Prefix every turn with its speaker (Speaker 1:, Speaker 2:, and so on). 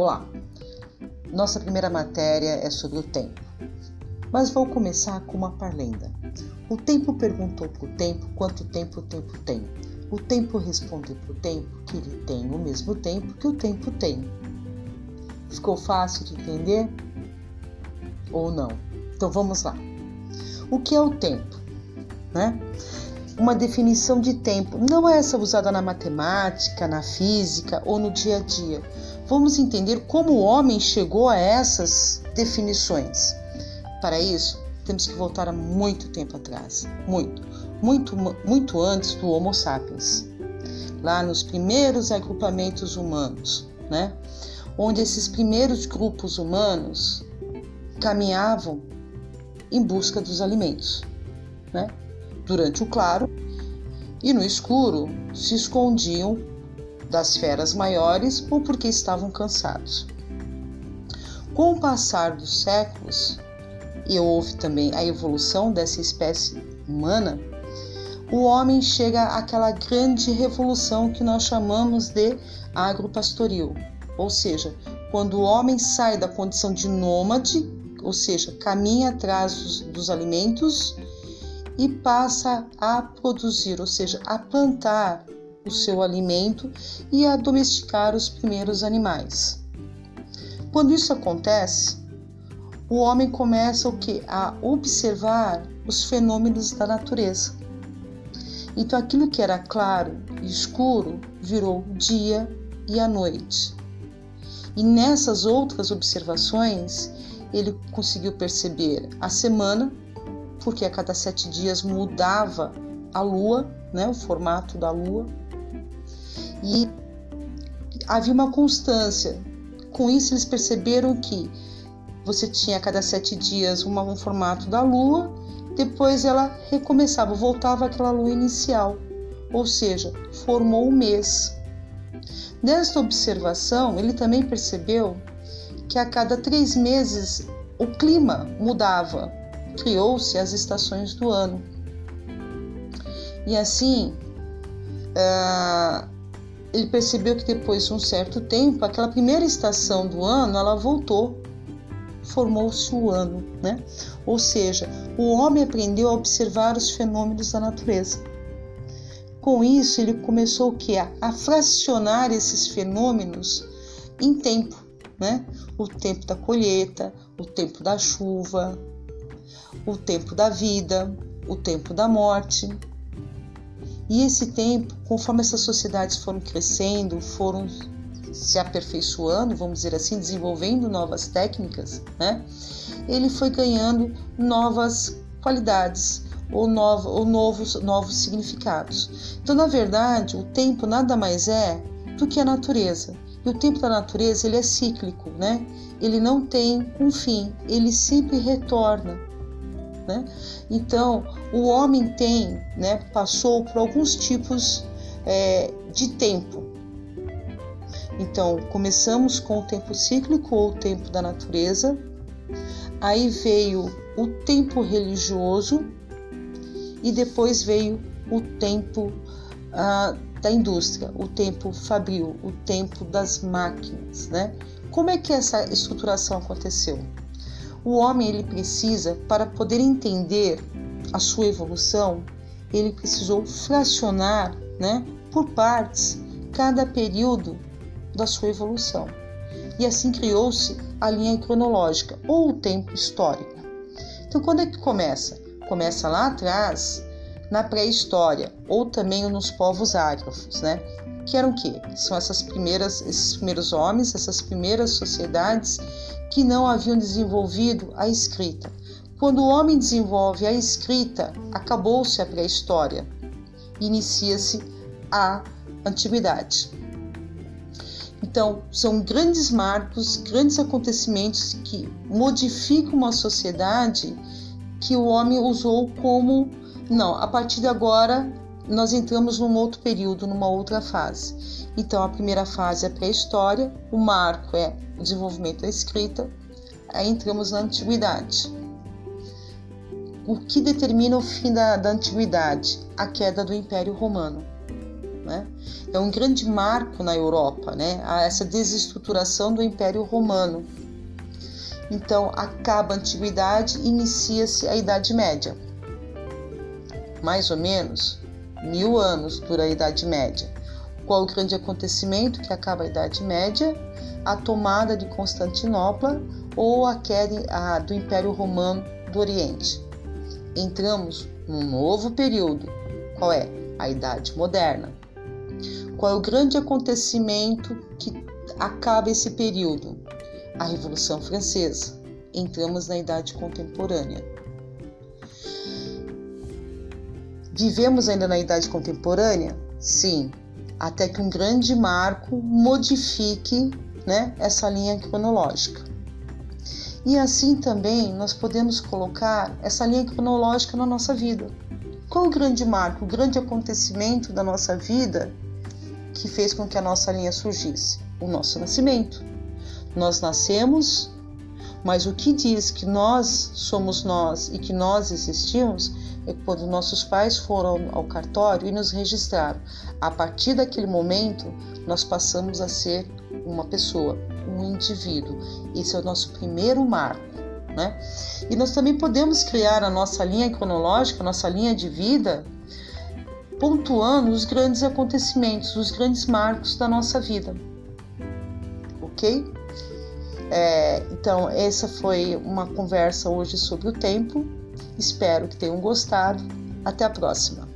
Speaker 1: Olá! Nossa primeira matéria é sobre o tempo. Mas vou começar com uma parlenda. O tempo perguntou para o tempo quanto tempo o tempo tem. O tempo respondeu para o tempo que ele tem o mesmo tempo que o tempo tem. Ficou fácil de entender? Ou não? Então vamos lá. O que é o tempo? Né? Uma definição de tempo, não é essa usada na matemática, na física ou no dia a dia. Vamos entender como o homem chegou a essas definições. Para isso, temos que voltar a muito tempo atrás, muito, muito, muito antes do Homo sapiens, lá nos primeiros agrupamentos humanos, né? Onde esses primeiros grupos humanos caminhavam em busca dos alimentos, né? Durante o claro e no escuro se escondiam das feras maiores ou porque estavam cansados. Com o passar dos séculos, e houve também a evolução dessa espécie humana, o homem chega àquela grande revolução que nós chamamos de agropastoril, ou seja, quando o homem sai da condição de nômade, ou seja, caminha atrás dos, dos alimentos e passa a produzir, ou seja, a plantar o seu alimento e a domesticar os primeiros animais. Quando isso acontece, o homem começa o que? A observar os fenômenos da natureza. Então aquilo que era claro e escuro virou dia e a noite. E nessas outras observações, ele conseguiu perceber a semana porque a cada sete dias mudava a lua, né, o formato da lua, e havia uma constância. Com isso, eles perceberam que você tinha a cada sete dias uma, um formato da lua, depois ela recomeçava, voltava àquela lua inicial, ou seja, formou um mês. Nesta observação, ele também percebeu que a cada três meses o clima mudava, criou-se as estações do ano. E assim, uh, ele percebeu que depois de um certo tempo, aquela primeira estação do ano, ela voltou, formou-se o ano, né? Ou seja, o homem aprendeu a observar os fenômenos da natureza. Com isso, ele começou o que? A fracionar esses fenômenos em tempo, né? O tempo da colheita, o tempo da chuva, o tempo da vida, o tempo da morte. E esse tempo, conforme essas sociedades foram crescendo, foram se aperfeiçoando, vamos dizer assim, desenvolvendo novas técnicas, né? Ele foi ganhando novas qualidades ou, novo, ou novos, novos significados. Então, na verdade, o tempo nada mais é do que a natureza. E o tempo da natureza ele é cíclico, né? Ele não tem um fim, ele sempre retorna. Né? Então, o homem tem, né, passou por alguns tipos é, de tempo. Então, começamos com o tempo cíclico ou o tempo da natureza, aí veio o tempo religioso e depois veio o tempo ah, da indústria, o tempo fabril, o tempo das máquinas, né? Como é que essa estruturação aconteceu? O homem ele precisa, para poder entender a sua evolução, ele precisou fracionar, né, por partes, cada período da sua evolução. E assim criou-se a linha cronológica ou o tempo histórico. Então, quando é que começa? Começa lá atrás, na pré-história, ou também nos povos ágrafos, né? Que eram o quê? São essas primeiras, esses primeiros homens, essas primeiras sociedades que não haviam desenvolvido a escrita. Quando o homem desenvolve a escrita, acabou-se a pré-história, inicia-se a antiguidade. Então, são grandes marcos, grandes acontecimentos que modificam uma sociedade que o homem usou como não, a partir de agora nós entramos num outro período, numa outra fase. Então, a primeira fase é a pré-história, o marco é o desenvolvimento da escrita, aí entramos na antiguidade. O que determina o fim da, da antiguidade? A queda do Império Romano. Né? É um grande marco na Europa, né? essa desestruturação do Império Romano. Então, acaba a Antiguidade e inicia-se a Idade Média. Mais ou menos mil anos dura a Idade Média. Qual o grande acontecimento que acaba a Idade Média? A tomada de Constantinopla ou a queda do Império Romano do Oriente. Entramos num novo período. Qual é? A Idade Moderna. Qual é o grande acontecimento que acaba esse período? A Revolução Francesa. Entramos na Idade Contemporânea. Vivemos ainda na Idade Contemporânea? Sim, até que um grande marco modifique né, essa linha cronológica. E assim também nós podemos colocar essa linha cronológica na nossa vida. Qual o grande marco, o grande acontecimento da nossa vida que fez com que a nossa linha surgisse? O nosso nascimento. Nós nascemos, mas o que diz que nós somos nós e que nós existimos é quando nossos pais foram ao cartório e nos registraram. A partir daquele momento, nós passamos a ser uma pessoa, um indivíduo. Esse é o nosso primeiro marco. Né? E nós também podemos criar a nossa linha cronológica, a nossa linha de vida, pontuando os grandes acontecimentos, os grandes marcos da nossa vida. Ok? É, então, essa foi uma conversa hoje sobre o tempo. Espero que tenham gostado. Até a próxima!